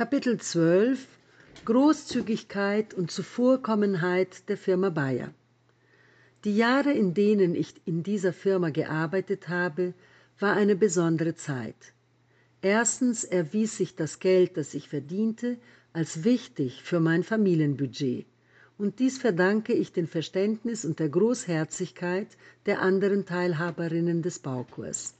Kapitel 12 Großzügigkeit und Zuvorkommenheit der Firma Bayer. Die Jahre, in denen ich in dieser Firma gearbeitet habe, war eine besondere Zeit. Erstens erwies sich das Geld, das ich verdiente, als wichtig für mein Familienbudget. Und dies verdanke ich dem Verständnis und der Großherzigkeit der anderen Teilhaberinnen des Baukurs.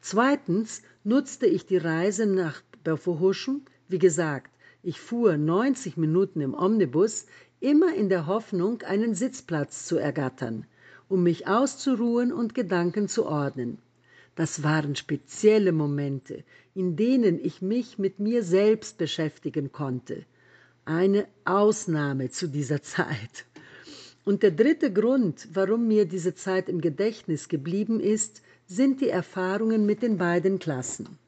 Zweitens nutzte ich die Reise nach Böffelhuschen, wie gesagt, ich fuhr 90 Minuten im Omnibus, immer in der Hoffnung, einen Sitzplatz zu ergattern, um mich auszuruhen und Gedanken zu ordnen. Das waren spezielle Momente, in denen ich mich mit mir selbst beschäftigen konnte. Eine Ausnahme zu dieser Zeit. Und der dritte Grund, warum mir diese Zeit im Gedächtnis geblieben ist, sind die Erfahrungen mit den beiden Klassen.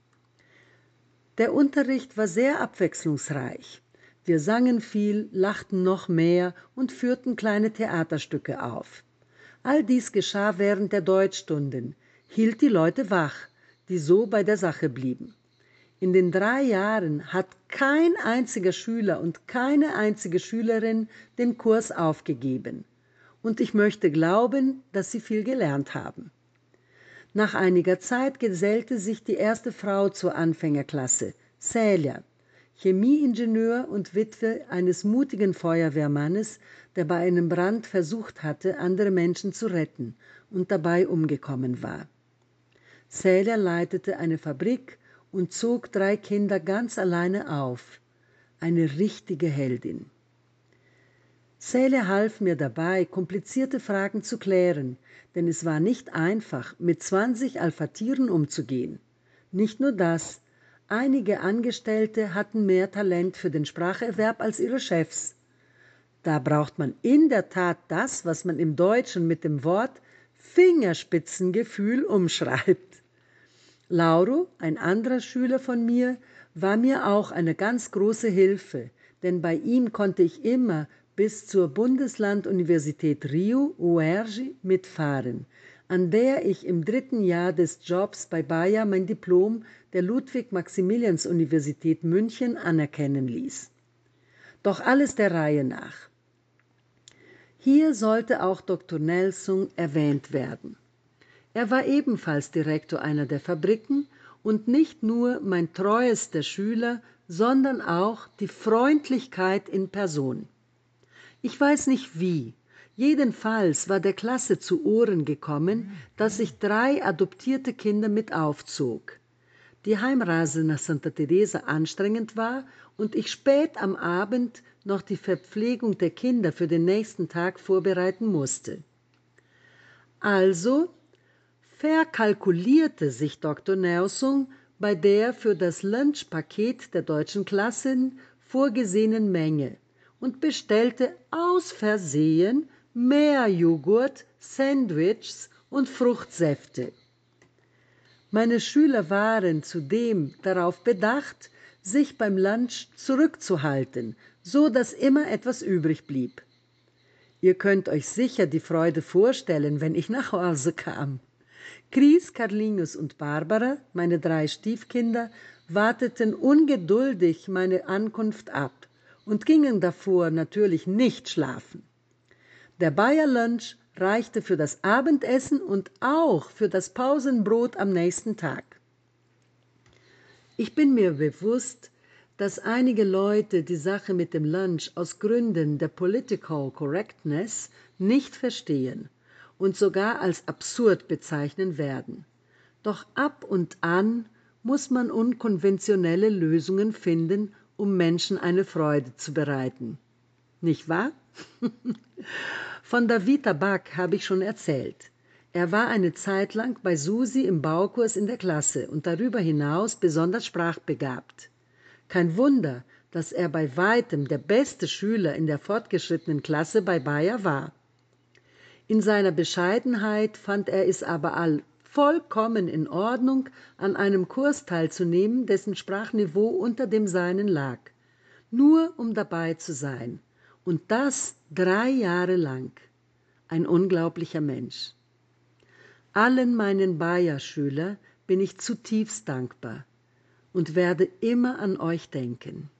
Der Unterricht war sehr abwechslungsreich. Wir sangen viel, lachten noch mehr und führten kleine Theaterstücke auf. All dies geschah während der Deutschstunden, hielt die Leute wach, die so bei der Sache blieben. In den drei Jahren hat kein einziger Schüler und keine einzige Schülerin den Kurs aufgegeben. Und ich möchte glauben, dass sie viel gelernt haben. Nach einiger Zeit gesellte sich die erste Frau zur Anfängerklasse, Celia, Chemieingenieur und Witwe eines mutigen Feuerwehrmannes, der bei einem Brand versucht hatte, andere Menschen zu retten und dabei umgekommen war. Celia leitete eine Fabrik und zog drei Kinder ganz alleine auf. Eine richtige Heldin. Celia half mir dabei, komplizierte Fragen zu klären, denn es war nicht einfach, mit 20 Alphatieren umzugehen. Nicht nur das, einige Angestellte hatten mehr Talent für den Spracherwerb als ihre Chefs. Da braucht man in der Tat das, was man im Deutschen mit dem Wort Fingerspitzengefühl umschreibt. Lauro, ein anderer Schüler von mir, war mir auch eine ganz große Hilfe, denn bei ihm konnte ich immer bis zur Bundeslanduniversität Rio UERJ mitfahren, an der ich im dritten Jahr des Jobs bei Bayer mein Diplom der Ludwig-Maximilians-Universität München anerkennen ließ. Doch alles der Reihe nach. Hier sollte auch Dr. Nelson erwähnt werden. Er war ebenfalls Direktor einer der Fabriken und nicht nur mein treuester Schüler, sondern auch die Freundlichkeit in Person. Ich weiß nicht wie. Jedenfalls war der Klasse zu Ohren gekommen, dass ich drei adoptierte Kinder mit aufzog. Die Heimreise nach Santa Teresa anstrengend war und ich spät am Abend noch die Verpflegung der Kinder für den nächsten Tag vorbereiten musste. Also verkalkulierte sich Dr. Nelson bei der für das Lunchpaket der deutschen Klassen vorgesehenen Menge und bestellte aus Versehen mehr Joghurt, Sandwiches und Fruchtsäfte. Meine Schüler waren zudem darauf bedacht, sich beim Lunch zurückzuhalten, so dass immer etwas übrig blieb. Ihr könnt euch sicher die Freude vorstellen, wenn ich nach Hause kam. Chris, Carlinus und Barbara, meine drei Stiefkinder, warteten ungeduldig meine Ankunft ab und gingen davor natürlich nicht schlafen. Der Bayer Lunch reichte für das Abendessen und auch für das Pausenbrot am nächsten Tag. Ich bin mir bewusst, dass einige Leute die Sache mit dem Lunch aus Gründen der Political Correctness nicht verstehen und sogar als absurd bezeichnen werden. Doch ab und an muss man unkonventionelle Lösungen finden, um Menschen eine Freude zu bereiten. Nicht wahr? Von Davita Back habe ich schon erzählt. Er war eine Zeit lang bei Susi im Baukurs in der Klasse und darüber hinaus besonders sprachbegabt. Kein Wunder, dass er bei weitem der beste Schüler in der fortgeschrittenen Klasse bei Bayer war. In seiner Bescheidenheit fand er es aber all vollkommen in Ordnung, an einem Kurs teilzunehmen, dessen Sprachniveau unter dem seinen lag, nur um dabei zu sein. Und das drei Jahre lang. Ein unglaublicher Mensch. Allen meinen Bayer-Schüler bin ich zutiefst dankbar. und werde immer an euch denken.